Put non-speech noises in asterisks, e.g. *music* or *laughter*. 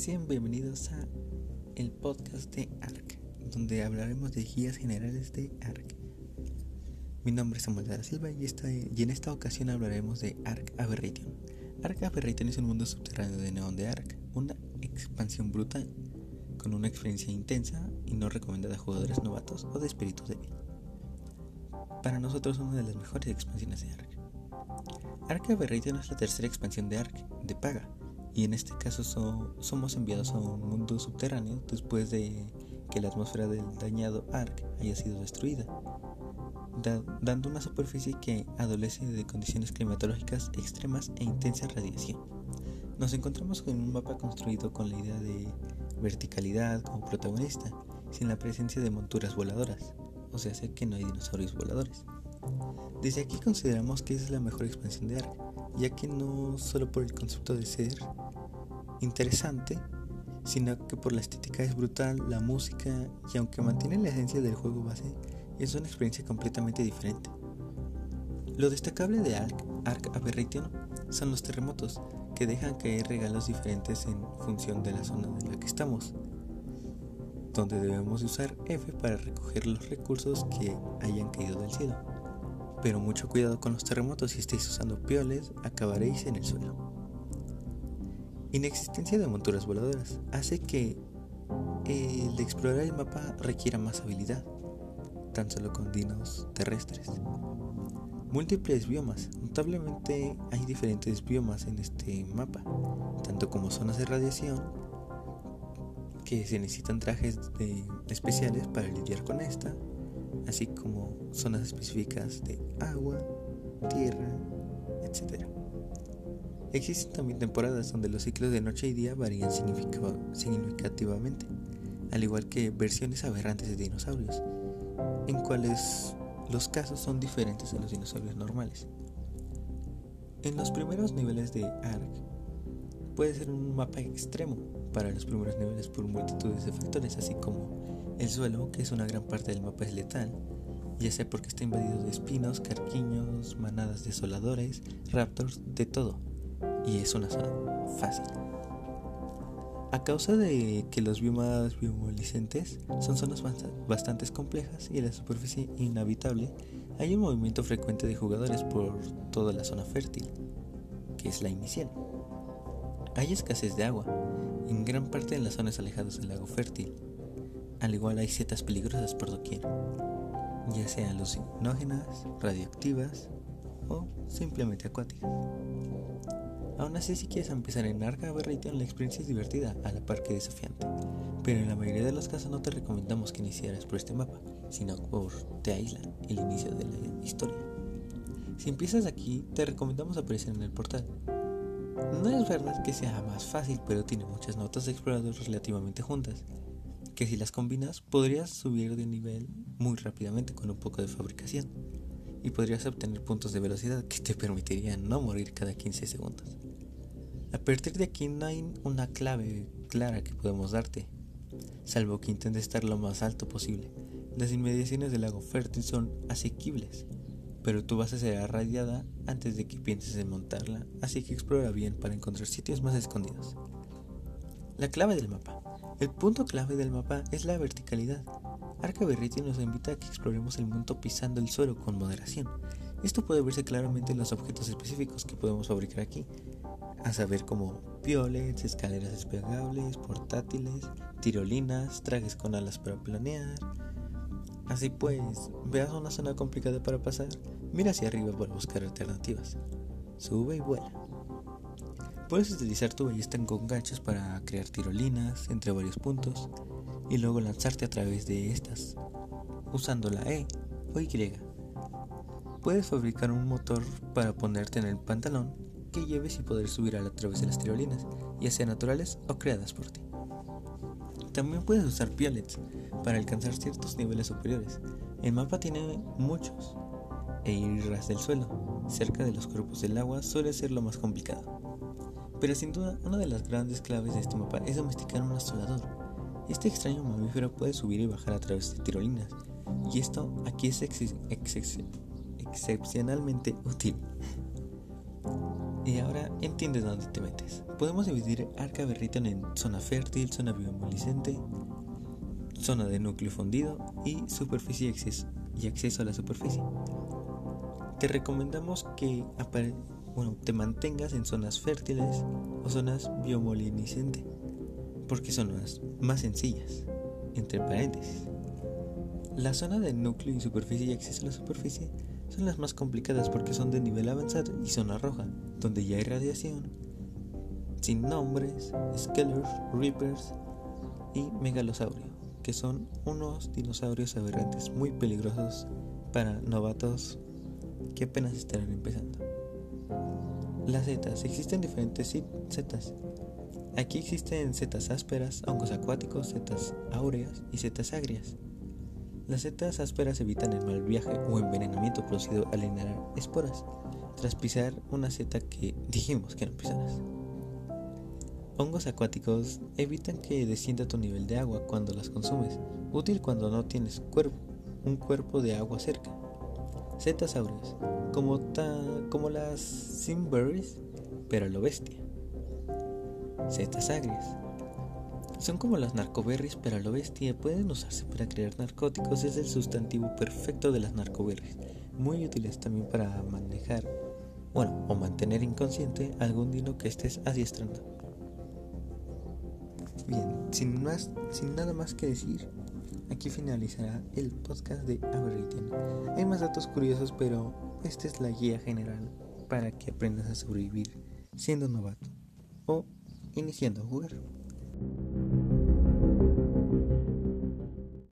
Sean bienvenidos a el podcast de ARC, donde hablaremos de guías generales de ARC. Mi nombre es Samuel de la Silva y, esta, y en esta ocasión hablaremos de ARC Aberration. ARC Aberration es un mundo subterráneo de neón de ARC, una expansión brutal, con una experiencia intensa y no recomendada a jugadores novatos o de espíritu débil. Para nosotros una de las mejores expansiones de ARC. ARC Aberration es la tercera expansión de ARC, de paga, y en este caso somos enviados a un mundo subterráneo después de que la atmósfera del dañado Ark haya sido destruida, dando una superficie que adolece de condiciones climatológicas extremas e intensa radiación. Nos encontramos con un mapa construido con la idea de verticalidad como protagonista, sin la presencia de monturas voladoras, o sea, sé que no hay dinosaurios voladores. Desde aquí consideramos que es la mejor expansión de Ark, ya que no solo por el concepto de ser interesante, sino que por la estética es brutal, la música y aunque mantiene la esencia del juego base, es una experiencia completamente diferente. Lo destacable de Ark, Ark Aberration son los terremotos, que dejan caer regalos diferentes en función de la zona en la que estamos, donde debemos usar F para recoger los recursos que hayan caído del cielo. Pero mucho cuidado con los terremotos, si estáis usando pioles, acabaréis en el suelo. Inexistencia de monturas voladoras hace que el de explorar el mapa requiera más habilidad, tan solo con dinos terrestres. Múltiples biomas. Notablemente hay diferentes biomas en este mapa, tanto como zonas de radiación, que se necesitan trajes especiales para lidiar con esta, así como zonas específicas de agua, tierra, etc. Existen también temporadas donde los ciclos de noche y día varían significativamente, al igual que versiones aberrantes de dinosaurios, en cuales los casos son diferentes a los dinosaurios normales. En los primeros niveles de ARK puede ser un mapa extremo para los primeros niveles por multitudes de factores, así como el suelo, que es una gran parte del mapa, es letal, ya sea porque está invadido de espinos, carquiños, manadas desoladores, raptors, de todo, y es una zona fácil. A causa de que los biomas bioluminiscentes son zonas bastante complejas y la superficie inhabitable, hay un movimiento frecuente de jugadores por toda la zona fértil, que es la inicial. Hay escasez de agua, en gran parte en las zonas alejadas del lago fértil. Al igual hay setas peligrosas por doquier, ya sean alucinógenas, radioactivas o simplemente acuáticas. Aún así, si quieres empezar en Arca Aberration, la experiencia es divertida, a la par que desafiante. Pero en la mayoría de los casos no te recomendamos que iniciaras por este mapa, sino por The Island, el inicio de la historia. Si empiezas aquí, te recomendamos aparecer en el portal, no es verdad que sea más fácil, pero tiene muchas notas de explorador relativamente juntas, que si las combinas podrías subir de nivel muy rápidamente con un poco de fabricación, y podrías obtener puntos de velocidad que te permitirían no morir cada 15 segundos. A partir de aquí no hay una clave clara que podemos darte, salvo que intentes estar lo más alto posible. Las inmediaciones del lago fértil son asequibles, pero tu base será radiada antes de que pienses en montarla, así que explora bien para encontrar sitios más escondidos. La clave del mapa. El punto clave del mapa es la verticalidad. Arca Berriti nos invita a que exploremos el mundo pisando el suelo con moderación. Esto puede verse claramente en los objetos específicos que podemos fabricar aquí, a saber como piolets, escaleras despegables, portátiles, tirolinas, trajes con alas para planear, Así pues, veas una zona complicada para pasar, mira hacia arriba para buscar alternativas. Sube y vuela. Puedes utilizar tu ballesta con ganchos para crear tirolinas entre varios puntos y luego lanzarte a través de estas, usando la E o Y. Puedes fabricar un motor para ponerte en el pantalón que lleves y poder subir a través de las tirolinas, ya sean naturales o creadas por ti. También puedes usar piolets para alcanzar ciertos niveles superiores. El mapa tiene muchos e ir ras del suelo, cerca de los cuerpos del agua, suele ser lo más complicado. Pero sin duda, una de las grandes claves de este mapa es domesticar un asolador. Este extraño mamífero puede subir y bajar a través de tirolinas, y esto aquí es excepcionalmente útil. Y ahora entiendes dónde te metes. Podemos dividir Arca Berriton en zona fértil, zona biomolescente, zona de núcleo fundido y superficie y acceso, y acceso a la superficie. Te recomendamos que bueno, te mantengas en zonas fértiles o zonas biomoliniscentes, porque son las más sencillas, entre paréntesis. La zona de núcleo y superficie y acceso a la superficie son las más complicadas porque son de nivel avanzado y zona roja, donde ya hay radiación, sin nombres, Skellers, Reapers y Megalosaurio, que son unos dinosaurios aberrantes muy peligrosos para novatos que apenas estarán empezando. Las setas, existen diferentes setas. Aquí existen setas ásperas, hongos acuáticos, setas áureas y setas agrias. Las setas ásperas evitan el mal viaje o envenenamiento producido al inhalar esporas, tras pisar una seta que *laughs* dijimos que no pisaras. Hongos acuáticos evitan que descienda tu nivel de agua cuando las consumes, útil cuando no tienes un cuerpo de agua cerca. Setas áureas, como, como las Simberries, pero lo bestia. Setas agrias, son como las narcoberries, pero a lo bestia pueden usarse para crear narcóticos. Es el sustantivo perfecto de las narcoberries. Muy útiles también para manejar, bueno, o mantener inconsciente algún dino que estés adiestrando. Bien, sin, más, sin nada más que decir, aquí finalizará el podcast de Aberriten. Hay más datos curiosos, pero esta es la guía general para que aprendas a sobrevivir siendo novato o iniciando a jugar.